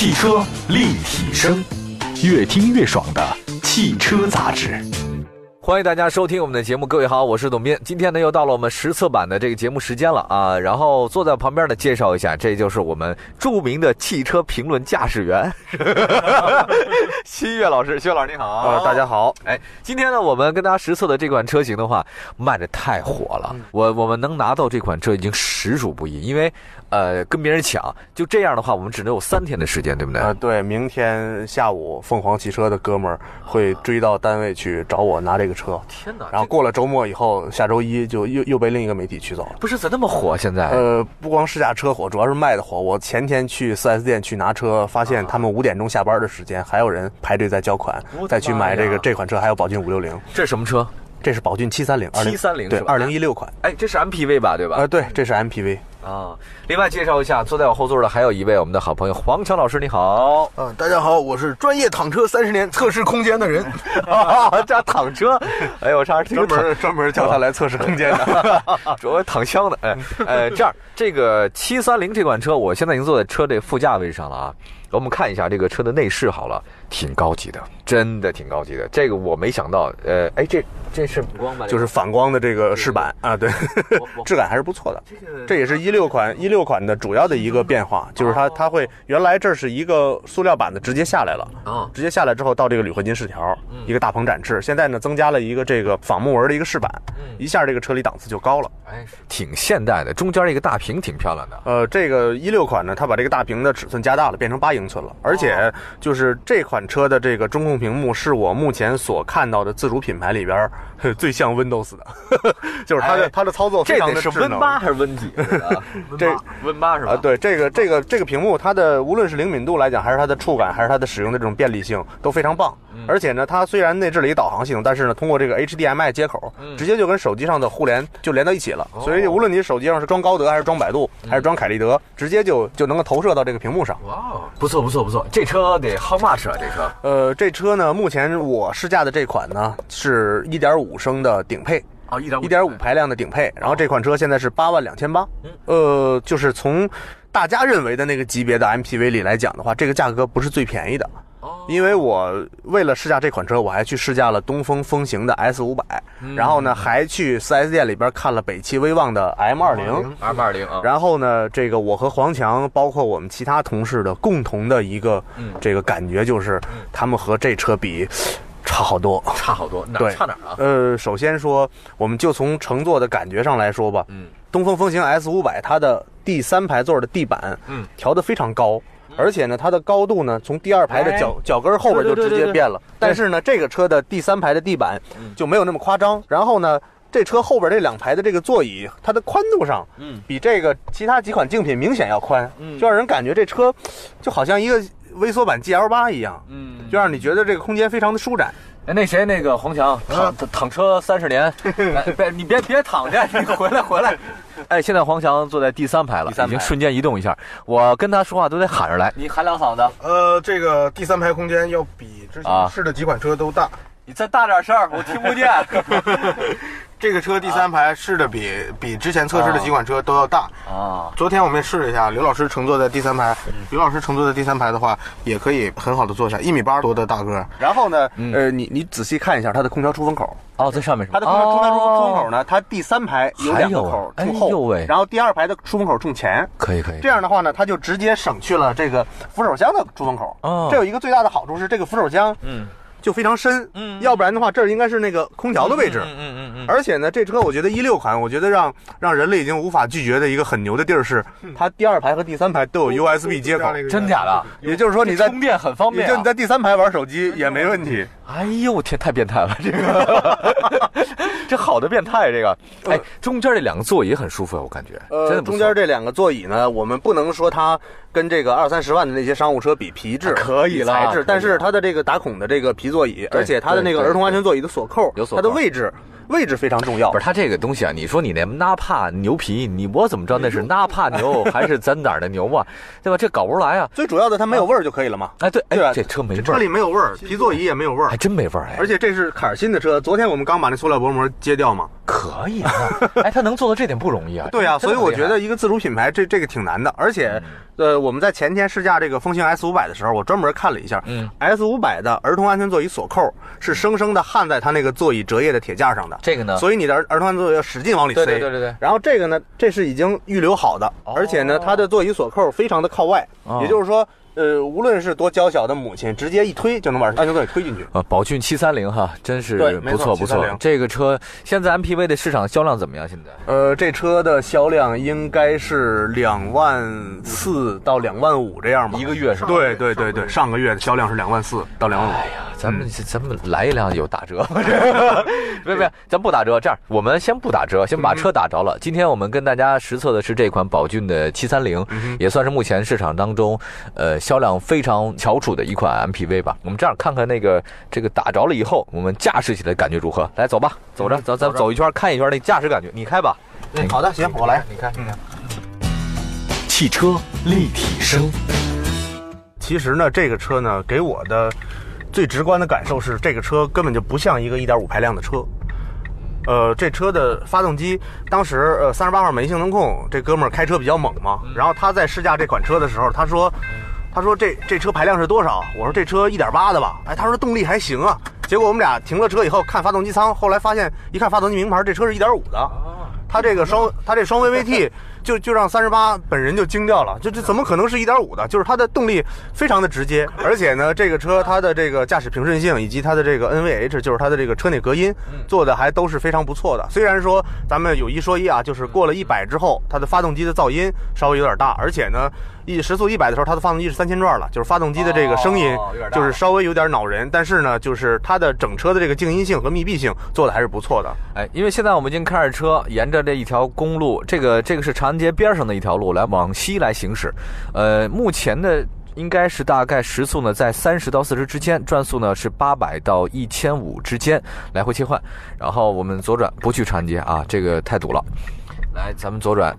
汽车立体声，越听越爽的汽车杂志。欢迎大家收听我们的节目，各位好，我是董斌。今天呢，又到了我们实测版的这个节目时间了啊。然后坐在旁边呢，介绍一下，这就是我们著名的汽车评论驾驶员 新月老师。新月老师你好，呃，大家好。哎，今天呢，我们跟大家实测的这款车型的话，卖的太火了。我我们能拿到这款车已经实属不易，因为呃，跟别人抢，就这样的话，我们只能有三天的时间，对不对？呃，对，明天下午凤凰汽车的哥们儿会追到单位去找我拿这个车。天哪！然后过了周末以后，下周一就又又被另一个媒体取走了。不是咋那么火？现在呃，不光试驾车火，主要是卖的火。我前天去 4S 店去拿车，发现他们五点钟下班的时间，还有人排队在交款，再去买这个这款车，还有宝骏五六零。这是什么车？这是宝骏七三零，七三零对，二零一六款。哎，这是 MPV 吧？对吧？呃，对，这是 MPV。啊，另外介绍一下，坐在我后座的还有一位我们的好朋友黄强老师，你好。嗯，大家好，我是专业躺车三十年测试空间的人。这躺车，哎呦，我差点专门专门叫他来测试空间的，主要躺枪的。哎，呃，这样，这个七三零这款车，我现在已经坐在车这副驾位上了啊。我们看一下这个车的内饰，好了，挺高级的，真的挺高级的。这个我没想到，呃，哎，这这是反光吧？就是反光的这个饰板啊，对，质感还是不错的。这也是一六款一六款的主要的一个变化，就是它它会原来这是一个塑料板的，直接下来了啊，直接下来之后到这个铝合金饰条，一个大鹏展翅。现在呢，增加了一个这个仿木纹的一个饰板，一下这个车里档次就高了。哎，挺现代的，中间一个大屏挺漂亮的。呃，这个一六款呢，它把这个大屏的尺寸加大了，变成八英。英寸了，而且就是这款车的这个中控屏幕是我目前所看到的自主品牌里边最像 Windows 的，就是它的它的操作非常的智能。是 Win 八还是 Win 几？这 Win 八是吧？啊，对，这个这个这个屏幕，它的无论是灵敏度来讲，还是它的触感，还是它的使用的这种便利性都非常棒。而且呢，它虽然内置了一导航系统，但是呢，通过这个 HDMI 接口，直接就跟手机上的互联就连到一起了。所以无论你手机上是装高德还是装百度还是装凯立德，直接就就能够投射到这个屏幕上。哇，不错不错不错，这车得 how much 啊？这车？呃，这车呢，目前我试驾的这款呢是一点五升的顶配哦，一点一点五排量的顶配。然后这款车现在是八万两千八。呃，就是从大家认为的那个级别的 MPV 里来讲的话，这个价格不是最便宜的。因为我为了试驾这款车，我还去试驾了东风风行的 S 五百，然后呢，还去 4S 店里边看了北汽威旺的 M 二零，M 二零啊。然后呢，这个我和黄强，包括我们其他同事的共同的一个这个感觉就是，他们和这车比差好多，差好多。哪差哪啊？呃，首先说，我们就从乘坐的感觉上来说吧，嗯，东风风行 S 五百它的第三排座的地板，嗯，调的非常高。而且呢，它的高度呢，从第二排的脚脚跟后边就直接变了。但是呢，这个车的第三排的地板就没有那么夸张。然后呢，这车后边这两排的这个座椅，它的宽度上，嗯，比这个其他几款竞品明显要宽，嗯，就让人感觉这车就好像一个微缩版 GL 八一样，嗯，就让你觉得这个空间非常的舒展。哎，那谁，那个黄强躺躺车三十年，别你别别躺下，你回来回来。哎，现在黄强坐在第三排了，已经瞬间移动一下。我跟他说话都得喊着来，你喊两嗓子。呃，这个第三排空间要比之前试的几款车都大，你再大点声，我听不见。这个车第三排试的比比之前测试的几款车都要大。啊！昨天我们也试了一下，刘老师乘坐在第三排，刘老师乘坐在第三排的话，也可以很好的坐下，一米八多的大个。然后呢，呃，你你仔细看一下它的空调出风口。哦，在上面是它的空调出风口呢，它第三排有两个口冲后，然后第二排的出风口冲前，可以可以。这样的话呢，它就直接省去了这个扶手箱的出风口。哦，这有一个最大的好处是这个扶手箱，嗯。就非常深，嗯，要不然的话，这儿应该是那个空调的位置，嗯嗯嗯而且呢，这车我觉得一六款，我觉得让让人类已经无法拒绝的一个很牛的地儿是，它第二排和第三排都有 USB 接口，真假的？也就是说你在充电很方便，就你在第三排玩手机也没问题。哎呦我天，太变态了这个，这好的变态这个。哎，中间这两个座椅很舒服，我感觉。呃，中间这两个座椅呢，我们不能说它跟这个二三十万的那些商务车比皮质可以了，材质，但是它的这个打孔的这个皮座椅，而且它的那个儿童安全座椅的锁扣，有锁，它的位置。位置非常重要，不是它这个东西啊？你说你那纳帕牛皮，你我怎么知道那是 纳帕牛还是咱哪儿的牛啊？对吧？这搞不出来啊。最主要的它没有味儿就可以了嘛。哎，对，对吧？这车没味儿，车里没有味儿，皮座椅也没有味儿，还真没味儿。而且这是坎儿新的车，昨天我们刚把那塑料薄膜揭掉嘛。可以啊，哎，他能做到这点不容易啊。对啊，所以我觉得一个自主品牌这这个挺难的，而且，呃，我们在前天试驾这个风行 S 五百的时候，我专门看了一下，嗯，S 五百的儿童安全座椅锁扣是生生的焊在它那个座椅折页的铁架上的，这个呢所以你的儿儿童安全座椅要使劲往里塞，对对对对对然后这个呢，这是已经预留好的，而且呢，它的座椅锁扣非常的靠外，哦也就是说，呃，无论是多娇小的母亲，直接一推就能把安全座椅推进去。啊，宝骏七三零哈，真是不错不错。这个车现在 MPV 的市场销量怎么样？现在？呃，这车的销量应该是两万四到两万五这样吧，一个月是吧对对对对，上个月的销量是两万四到两万五。哎呀，咱们、咱们来一辆有打折，别别，咱不打折，这样我们先不打折，先把车打着了。今天我们跟大家实测的是这款宝骏的七三零，也算是目前市场当中呃销量非常翘楚的一款 MPV 吧。我们这样看看那个这个打着了以后，我们驾驶起来感觉如何？来，走吧，走着，走，咱们走一圈看一圈那驾驶感觉，你开吧。嗯，好的，行，我来。你开，汽车立体声，其实呢，这个车呢，给我的最直观的感受是，这个车根本就不像一个1.5排量的车。呃，这车的发动机，当时呃三十八号美性能控这哥们儿开车比较猛嘛，然后他在试驾这款车的时候，他说，他说这这车排量是多少？我说这车一点八的吧，哎，他说动力还行啊。结果我们俩停了车以后看发动机舱，后来发现一看发动机名牌，这车是一点五的。他这个双，他这双 VVT 就就让三十八本人就惊掉了，就这怎么可能是一点五的？就是它的动力非常的直接，而且呢，这个车它的这个驾驶平顺性以及它的这个 NVH，就是它的这个车内隔音做的还都是非常不错的。虽然说咱们有一说一啊，就是过了一百之后，它的发动机的噪音稍微有点大，而且呢，一时速一百的时候，它的发动机是三千转了，就是发动机的这个声音就是稍微有点恼人，但是呢，就是它的整车的这个静音性和密闭性做的还是不错的。哎，因为现在我们已经开着车，沿着这一条公路，这个这个是长安街边上的一条路，来往西来行驶。呃，目前的应该是大概时速呢在三十到四十之间，转速呢是八百到一千五之间，来回切换。然后我们左转，不去长安街啊，这个太堵了。来，咱们左转，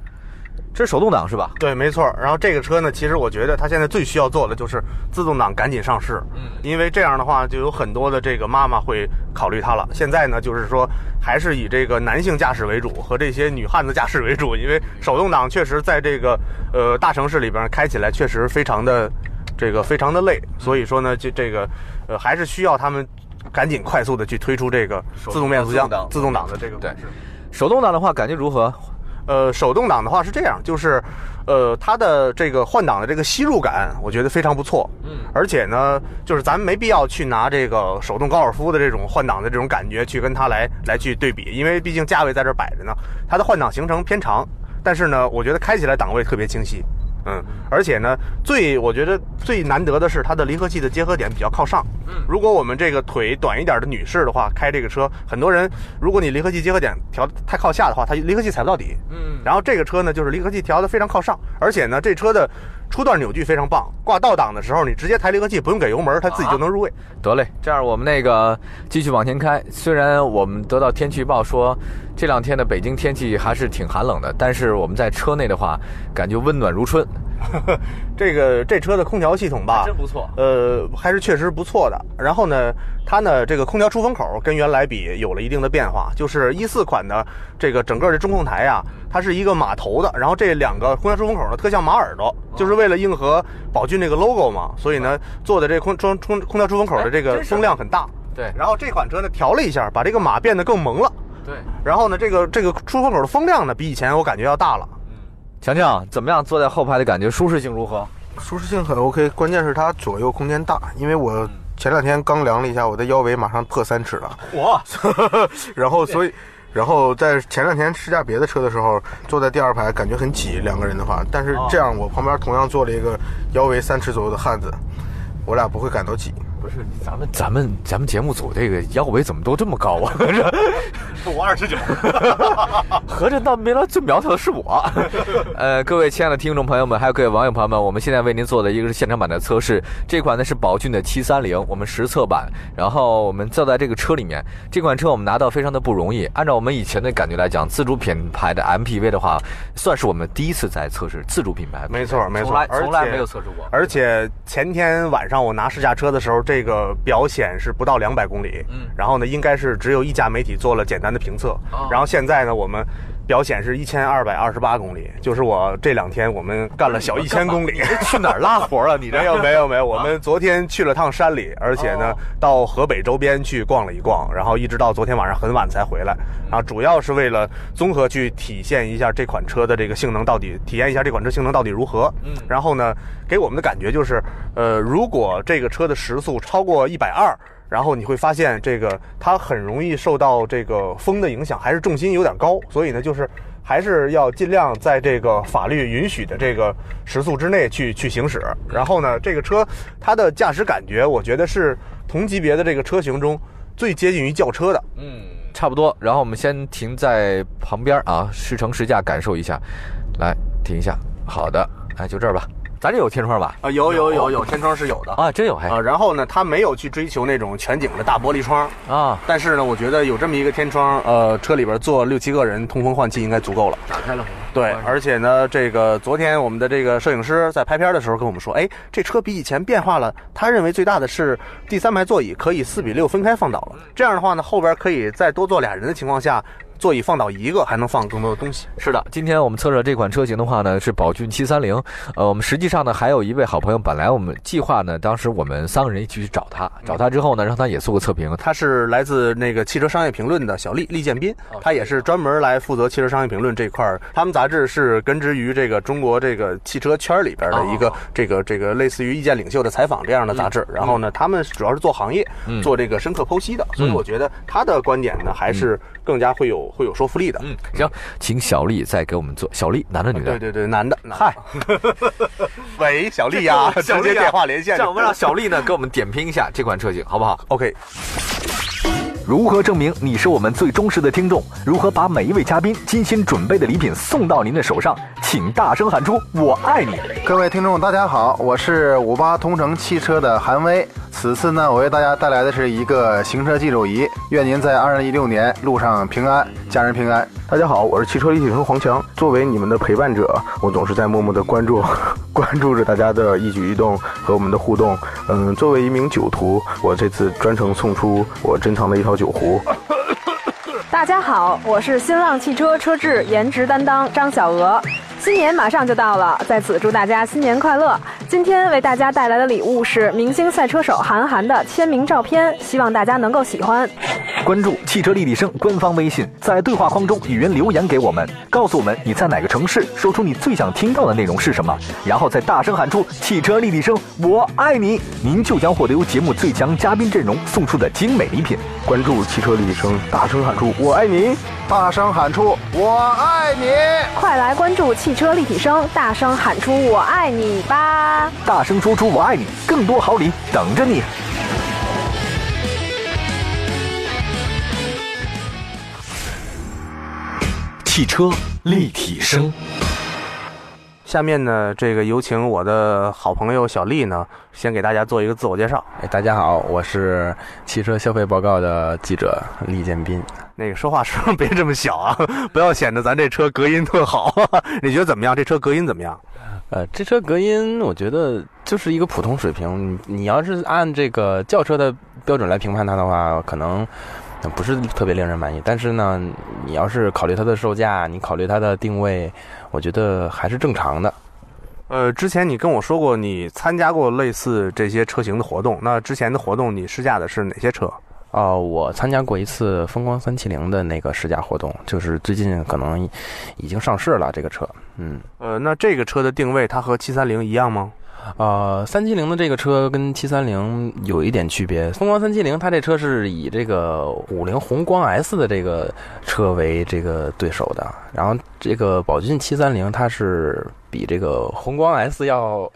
这是手动挡是吧？对，没错。然后这个车呢，其实我觉得它现在最需要做的就是自动挡赶紧上市，嗯因为这样的话就有很多的这个妈妈会考虑它了。现在呢，就是说还是以这个男性驾驶为主和这些女汉子驾驶为主，因为手动挡确实在这个呃大城市里边开起来确实非常的这个非常的累，所以说呢，这这个呃还是需要他们赶紧快速的去推出这个自动变速箱自动挡的这个对。手动挡的话感觉如何？呃，手动挡的话是这样，就是，呃，它的这个换挡的这个吸入感，我觉得非常不错。嗯而且呢，就是咱们没必要去拿这个手动高尔夫的这种换挡的这种感觉去跟它来来去对比，因为毕竟价位在这儿摆着呢。它的换挡行程偏长，但是呢，我觉得开起来档位特别清晰。嗯，而且呢，最我觉得最难得的是它的离合器的结合点比较靠上。嗯如果我们这个腿短一点的女士的话，开这个车，很多人如果你离合器结合点调太靠下的话，它离合器踩不到底。嗯然后这个车呢，就是离合器调的非常靠上，而且呢，这车的初段扭矩非常棒，挂倒档的时候你直接抬离合器，不用给油门，它自己就能入位。得嘞，这样我们那个继续往前开。虽然我们得到天气预报说这两天的北京天气还是挺寒冷的，但是我们在车内的话，感觉温暖如春，这个这车的空调系统吧，真不错。呃，还是确实不错的。然后呢，它呢这个空调出风口跟原来比有了一定的变化，就是一四款的这个整个的中控台啊，它是一个马头的，然后这两个空调出风口呢特像马耳朵，就是为了应和宝骏这个 logo 嘛，所以呢做的这空空空空调出风口的这个风量很大。对然后这款车呢调了一下，把这个马变得更萌了。对，然后呢，这个这个出风口的风量呢，比以前我感觉要大了。强强怎么样？坐在后排的感觉舒适性如何？舒适性很 OK，关键是它左右空间大，因为我前两天刚量了一下，我的腰围马上破三尺了，哇，然后所以。然后在前两天试驾别的车的时候，坐在第二排感觉很挤，两个人的话。但是这样，我旁边同样坐了一个腰围三尺左右的汉子，我俩不会感到挤。不是咱们咱们咱们节目组这个腰围怎么都这么高啊？我二十九。合着到没了最苗条的是我。呃，各位亲爱的听众朋友们，还有各位网友朋友们，我们现在为您做的一个是现场版的测试，这款呢是宝骏的七三零，我们实测版。然后我们坐在这个车里面，这款车我们拿到非常的不容易。按照我们以前的感觉来讲，自主品牌的 MPV 的话，算是我们第一次在测试自主品牌。没错没错从来从来没有测试过。而且前天晚上我拿试驾车的时候，这个表显是不到两百公里。嗯然后呢，应该是只有一家媒体做了简单元的评测，然后现在呢，我们表显是一千二百二十八公里，就是我这两天我们干了小一千公里。去哪儿拉活了？你这没有 没有没有，我们昨天去了趟山里，而且呢，到河北周边去逛了一逛，然后一直到昨天晚上很晚才回来。啊，主要是为了综合去体现一下这款车的这个性能到底，体验一下这款车性能到底如何。嗯，然后呢，给我们的感觉就是，呃，如果这个车的时速超过一百二。然后你会发现，这个它很容易受到这个风的影响，还是重心有点高，所以呢，就是还是要尽量在这个法律允许的这个时速之内去去行驶。然后呢，这个车它的驾驶感觉，我觉得是同级别的这个车型中最接近于轿车的。嗯，差不多。然后我们先停在旁边啊，试乘试驾感受一下。来，停一下。好的，哎，就这儿吧。咱这有天窗吧？啊，有有有有天窗是有的啊，真有还啊。然后呢，他没有去追求那种全景的大玻璃窗啊。但是呢，我觉得有这么一个天窗，呃，车里边坐六七个人，通风换气应该足够了。打开了。对，而且呢，这个昨天我们的这个摄影师在拍片的时候跟我们说，哎，这车比以前变化了。他认为最大的是第三排座椅可以四比六分开放倒了。这样的话呢，后边可以再多坐俩人的情况下。座椅放倒一个，还能放更多的东西。是的，今天我们测试这款车型的话呢，是宝骏七三零。呃，我们实际上呢，还有一位好朋友，本来我们计划呢，当时我们三个人一起去找他，找他之后呢，让他也做个测评。他是来自那个汽车商业评论的小丽丽建斌，他也是专门来负责汽车商业评论这块儿。他们杂志是根植于这个中国这个汽车圈里边的一个这个这个类似于意见领袖的采访这样的杂志。然后呢，他们主要是做行业，做这个深刻剖析的，所以我觉得他的观点呢，还是更加会有会有说服力的。嗯，行，请小丽再给我们做。小丽，男的女的？对对对，男的。嗨，喂，小丽呀，直接电话连线。这样，我们让小丽呢给我们点评一下这款车型，好不好？OK。如何证明你是我们最忠实的听众？如何把每一位嘉宾精心准备的礼品送到您的手上？请大声喊出“我爱你”！各位听众，大家好，我是五八同城汽车的韩威。此次呢，我为大家带来的是一个行车记录仪。愿您在二零一六年路上平安，家人平安。大家好，我是汽车立体声黄强。作为你们的陪伴者，我总是在默默的关注，关注着大家的一举一动和我们的互动。嗯，作为一名酒徒，我这次专程送出我珍藏的一套酒壶。大家好，我是新浪汽车车质颜值担当张小娥。新年马上就到了，在此祝大家新年快乐！今天为大家带来的礼物是明星赛车手韩寒的签名照片，希望大家能够喜欢。关注汽车立体声官方微信，在对话框中语音留言给我们，告诉我们你在哪个城市，说出你最想听到的内容是什么，然后再大声喊出“汽车立体声，我爱你”，您就将获得由节目最强嘉宾阵容送出的精美礼品。关注汽车立体声，大声喊出“我爱你”，大声喊出“我爱你”，快来关注汽。车立体声，大声喊出“我爱你”吧！大声说出“我爱你”，更多好礼等着你。汽车立体声。下面呢，这个有请我的好朋友小丽呢，先给大家做一个自我介绍。哎，大家好，我是汽车消费报告的记者李建斌。那个说话声别这么小啊，不要显得咱这车隔音特好。你觉得怎么样？这车隔音怎么样？呃，这车隔音我觉得就是一个普通水平。你你要是按这个轿车的标准来评判它的话，可能不是特别令人满意。但是呢，你要是考虑它的售价，你考虑它的定位。我觉得还是正常的。呃，之前你跟我说过，你参加过类似这些车型的活动。那之前的活动，你试驾的是哪些车？哦，我参加过一次风光三七零的那个试驾活动，就是最近可能已经上市了这个车。嗯，呃，那这个车的定位，它和七三零一样吗？呃，三七零的这个车跟七三零有一点区别。风光三七零，它这车是以这个五菱宏光 S 的这个车为这个对手的，然后这个宝骏七三零，它是比这个宏光 S 要。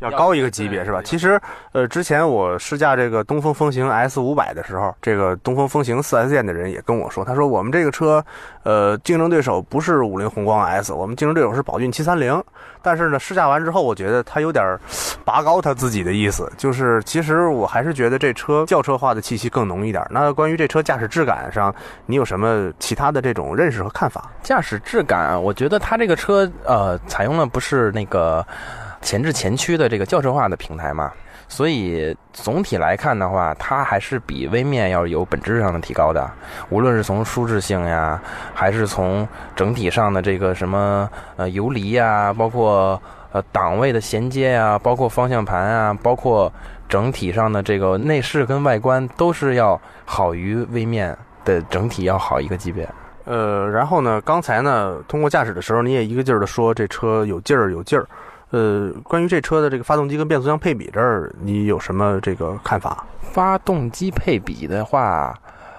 要高一个级别是吧？其实，呃，之前我试驾这个东风风行 S 五百的时候，这个东风风行 4S 店的人也跟我说，他说我们这个车，呃，竞争对手不是五菱宏光 S，我们竞争对手是宝骏七三零。但是呢，试驾完之后，我觉得他有点拔高他自己的意思，就是其实我还是觉得这车轿车化的气息更浓一点。那关于这车驾驶质感上，你有什么其他的这种认识和看法？驾驶质感，我觉得它这个车，呃，采用的不是那个。前置前驱的这个轿车化的平台嘛，所以总体来看的话，它还是比微面要有本质上的提高的。无论是从舒适性呀，还是从整体上的这个什么呃游离呀，包括呃档位的衔接呀，包括方向盘啊，包括整体上的这个内饰跟外观，都是要好于微面的整体要好一个级别。呃，然后呢，刚才呢，通过驾驶的时候，你也一个劲儿的说这车有劲儿，有劲儿。呃，关于这车的这个发动机跟变速箱配比这儿，你有什么这个看法？发动机配比的话，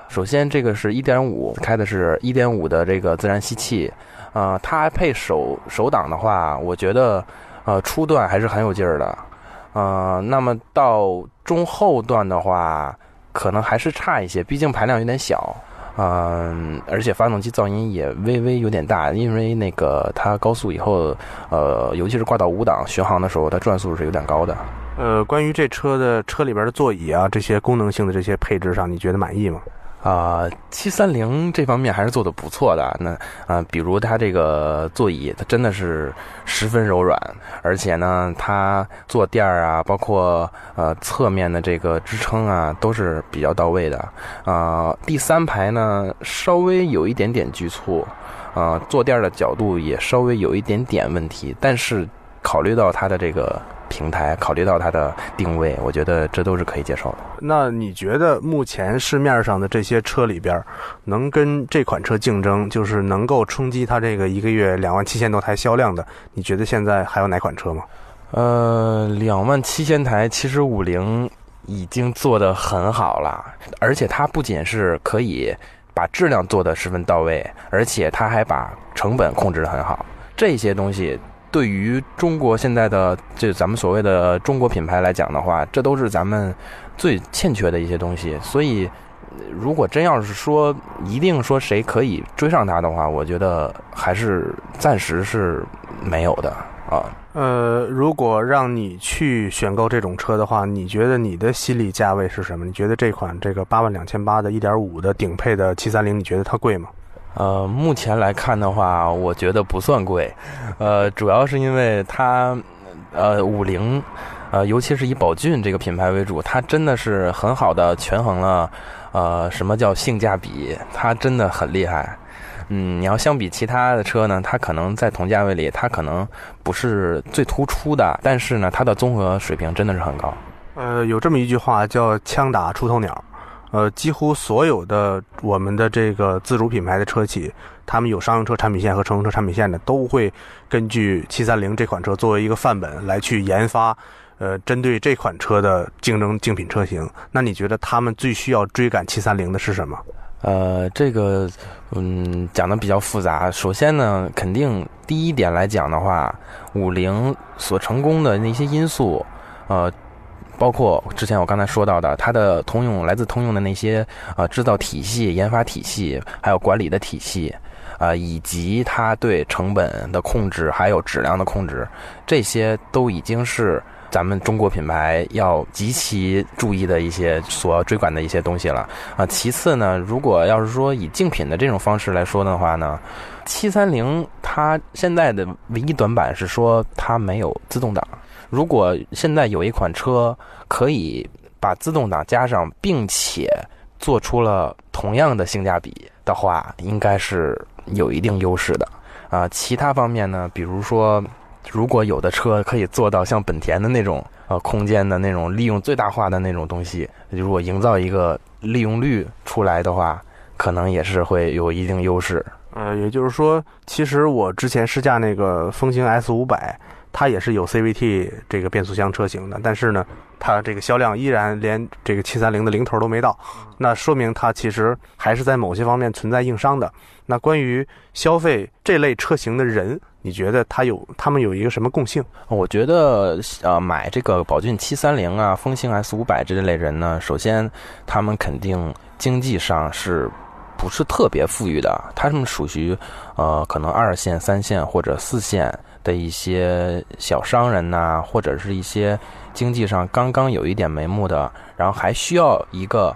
首先这个是一点五开的是一点五的这个自然吸气，呃，它配手手挡的话，我觉得呃初段还是很有劲儿的，呃，那么到中后段的话，可能还是差一些，毕竟排量有点小。嗯，而且发动机噪音也微微有点大，因为那个它高速以后，呃，尤其是挂到五档巡航的时候，它转速是有点高的。呃，关于这车的车里边的座椅啊，这些功能性的这些配置上，你觉得满意吗？啊，七三零这方面还是做的不错的。那啊，比如它这个座椅，它真的是十分柔软，而且呢，它坐垫儿啊，包括呃侧面的这个支撑啊，都是比较到位的。啊，第三排呢稍微有一点点局促，啊，坐垫的角度也稍微有一点点问题，但是考虑到它的这个。平台考虑到它的定位，我觉得这都是可以接受的。那你觉得目前市面上的这些车里边，能跟这款车竞争，就是能够冲击它这个一个月两万七千多台销量的？你觉得现在还有哪款车吗？呃，两万七千台，其实五菱已经做得很好了，而且它不仅是可以把质量做得十分到位，而且它还把成本控制得很好。这些东西。对于中国现在的这咱们所谓的中国品牌来讲的话，这都是咱们最欠缺的一些东西。所以，如果真要是说一定说谁可以追上它的话，我觉得还是暂时是没有的啊。呃，如果让你去选购这种车的话，你觉得你的心理价位是什么？你觉得这款这个八万两千八的一点五的顶配的七三零，你觉得它贵吗？呃，目前来看的话，我觉得不算贵，呃，主要是因为它，呃，五菱，呃，尤其是以宝骏这个品牌为主，它真的是很好的权衡了，呃，什么叫性价比，它真的很厉害。嗯，你要相比其他的车呢，它可能在同价位里，它可能不是最突出的，但是呢，它的综合水平真的是很高。呃，有这么一句话叫“枪打出头鸟”。呃，几乎所有的我们的这个自主品牌的车企，他们有商用车产品线和乘用车产品线的，都会根据七三零这款车作为一个范本来去研发，呃，针对这款车的竞争竞品车型。那你觉得他们最需要追赶七三零的是什么？呃，这个嗯讲的比较复杂。首先呢，肯定第一点来讲的话，五菱所成功的那些因素，呃。包括之前我刚才说到的，它的通用来自通用的那些呃制造体系、研发体系，还有管理的体系，啊，以及它对成本的控制，还有质量的控制，这些都已经是咱们中国品牌要极其注意的一些所要追赶的一些东西了啊。其次呢，如果要是说以竞品的这种方式来说的话呢，七三零它现在的唯一短板是说它没有自动挡。如果现在有一款车可以把自动挡加上，并且做出了同样的性价比的话，应该是有一定优势的啊。其他方面呢，比如说，如果有的车可以做到像本田的那种呃空间的那种利用最大化的那种东西，如果营造一个利用率出来的话，可能也是会有一定优势。呃，也就是说，其实我之前试驾那个风行 S 五百。它也是有 CVT 这个变速箱车型的，但是呢，它这个销量依然连这个七三零的零头都没到，那说明它其实还是在某些方面存在硬伤的。那关于消费这类车型的人，你觉得他有他们有一个什么共性？我觉得呃，买这个宝骏七三零啊、风行 S 五百这类人呢，首先他们肯定经济上是不是特别富裕的，他们属于呃可能二线、三线或者四线。的一些小商人呐，或者是一些经济上刚刚有一点眉目的，然后还需要一个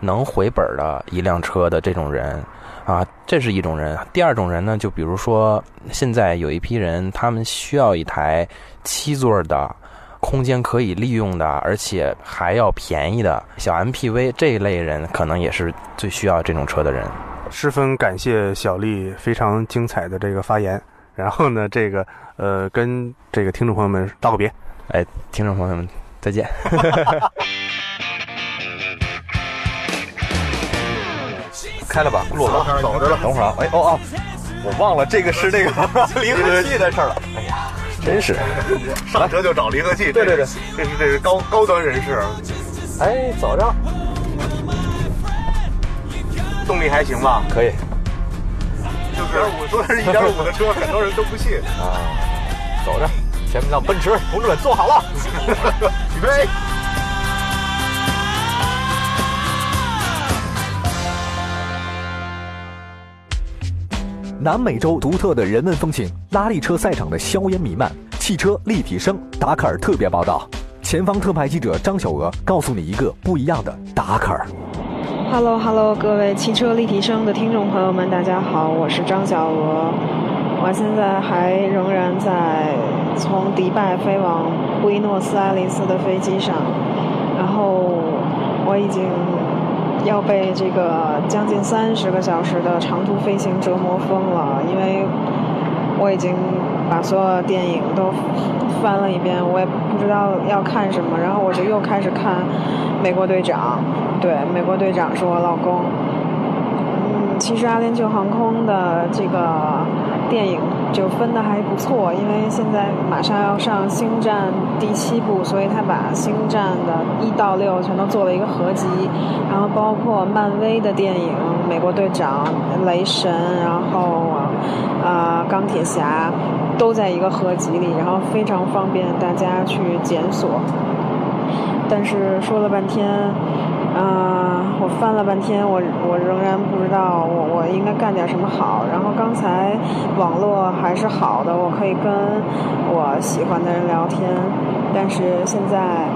能回本的一辆车的这种人啊，这是一种人。第二种人呢，就比如说现在有一批人，他们需要一台七座的空间可以利用的，而且还要便宜的小 MPV 这一类人，可能也是最需要这种车的人。十分感谢小丽非常精彩的这个发言。然后呢，这个呃，跟这个听众朋友们道个别。哎，听众朋友们，再见。开了吧，录了，走着了。等会儿啊，哎哦哦，我忘了这个是那个 离合器的事儿了。哎呀，真是 上车就找离合器。对对对，这是这是高高端人士。哎，走着，动力还行吧？可以。就是我说的是一点五的车，很多人都不信啊。走着，前面辆奔驰，同志们坐好了，起飞。南美洲独特的人文风情，拉力车赛场的硝烟弥漫，汽车立体声，达喀尔特别报道。前方特派记者张小娥告诉你一个不一样的达喀尔。Hello Hello，各位汽车立体声的听众朋友们，大家好，我是张小娥。我现在还仍然在从迪拜飞往布宜诺斯艾利斯的飞机上，然后我已经。要被这个将近三十个小时的长途飞行折磨疯了，因为我已经把所有电影都翻了一遍，我也不知道要看什么，然后我就又开始看《美国队长》，对，《美国队长》是我老公。嗯，其实阿联酋航空的这个。电影就分的还不错，因为现在马上要上《星战》第七部，所以他把《星战》的一到六全都做了一个合集，然后包括漫威的电影《美国队长》《雷神》，然后啊《钢铁侠》都在一个合集里，然后非常方便大家去检索。但是说了半天。啊，我翻了半天，我我仍然不知道我我应该干点什么好。然后刚才网络还是好的，我可以跟我喜欢的人聊天。但是现在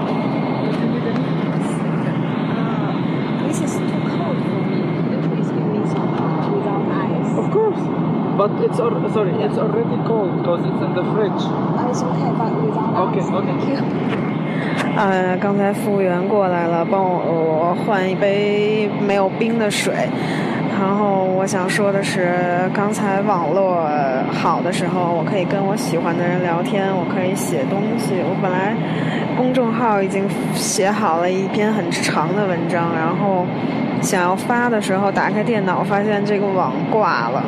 ，This is too cold for me. Give me some without ice. Of course, but it's sorry, it's already cold because it's in the fridge. It's okay, but without ice. Okay, okay. 呃，刚才服务员过来了，帮我我换一杯没有冰的水。然后我想说的是，刚才网络好的时候，我可以跟我喜欢的人聊天，我可以写东西。我本来公众号已经写好了一篇很长的文章，然后想要发的时候，打开电脑发现这个网挂了，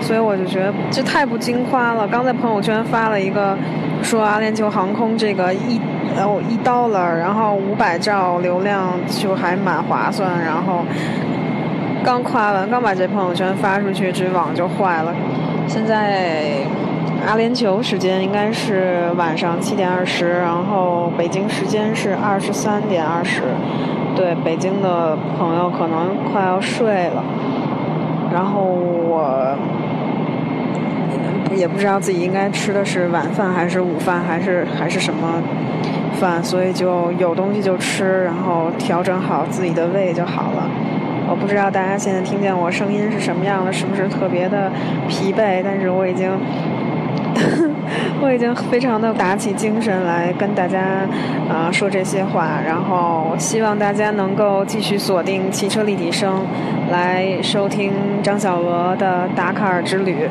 所以我就觉得这太不经夸了。刚在朋友圈发了一个说阿联酋航空这个一。然后一刀了，然后五百兆流量就还蛮划算。然后刚夸完，刚把这朋友圈发出去，这网就坏了。现在阿联酋时间应该是晚上七点二十，然后北京时间是二十三点二十。对，北京的朋友可能快要睡了。然后我也不知道自己应该吃的是晚饭还是午饭，还是还是什么。饭，所以就有东西就吃，然后调整好自己的胃就好了。我不知道大家现在听见我声音是什么样的，是不是特别的疲惫？但是我已经，我已经非常的打起精神来跟大家啊说这些话。然后希望大家能够继续锁定汽车立体声，来收听张小娥的达喀尔之旅。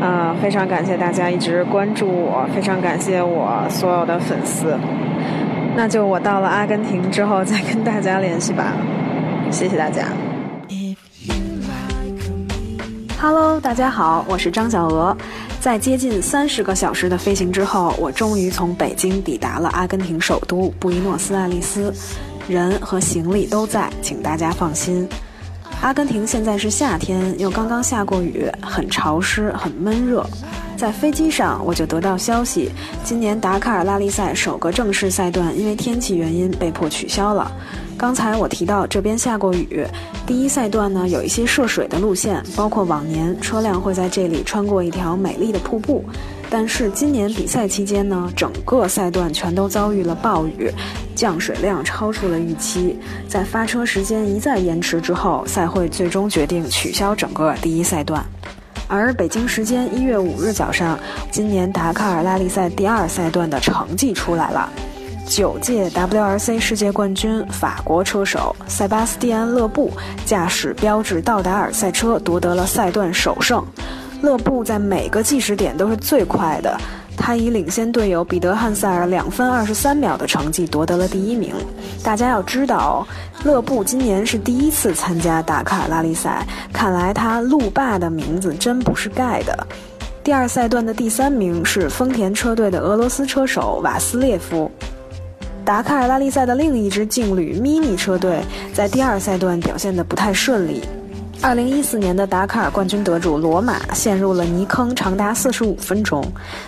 啊，非常感谢大家一直关注我，非常感谢我所有的粉丝。那就我到了阿根廷之后再跟大家联系吧，谢谢大家。Hello，大家好，我是张小娥。在接近三十个小时的飞行之后，我终于从北京抵达了阿根廷首都布宜诺斯艾利斯，人和行李都在，请大家放心。阿根廷现在是夏天，又刚刚下过雨，很潮湿，很闷热。在飞机上，我就得到消息，今年达喀尔拉力赛首个正式赛段因为天气原因被迫取消了。刚才我提到这边下过雨，第一赛段呢有一些涉水的路线，包括往年车辆会在这里穿过一条美丽的瀑布，但是今年比赛期间呢，整个赛段全都遭遇了暴雨，降水量超出了预期，在发车时间一再延迟之后，赛会最终决定取消整个第一赛段。而北京时间一月五日早上，今年达喀尔拉力赛第二赛段的成绩出来了。九届 WRC 世界冠军法国车手塞巴斯蒂安·勒布驾驶标致道达尔赛车夺得了赛段首胜。勒布在每个计时点都是最快的，他以领先队友彼得·汉塞尔两分二十三秒的成绩夺得了第一名。大家要知道，勒布今年是第一次参加达喀尔拉力赛，看来他路霸的名字真不是盖的。第二赛段的第三名是丰田车队的俄罗斯车手瓦斯列夫。达喀尔拉力赛的另一支劲旅 Mini 车队在第二赛段表现得不太顺利。二零一四年的达喀尔冠军得主罗马陷入了泥坑，长达四十五分钟。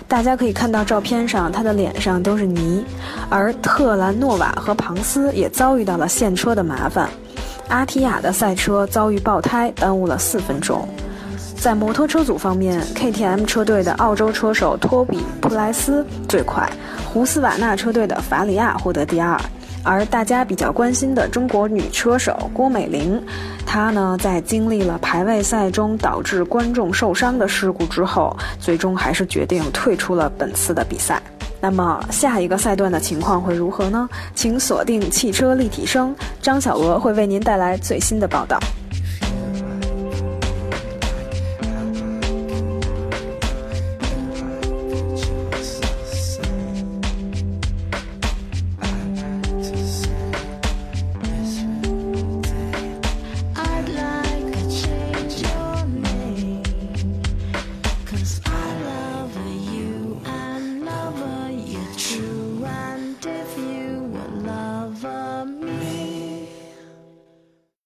大家可以看到照片上，他的脸上都是泥。而特兰诺瓦和庞斯也遭遇到了陷车的麻烦。阿提亚的赛车遭遇爆胎，耽误了四分钟。在摩托车组方面，KTM 车队的澳洲车手托比·普莱斯最快，胡斯瓦纳车队的法里亚获得第二。而大家比较关心的中国女车手郭美玲，他呢在经历了排位赛中导致观众受伤的事故之后，最终还是决定退出了本次的比赛。那么下一个赛段的情况会如何呢？请锁定汽车立体声，张小娥会为您带来最新的报道。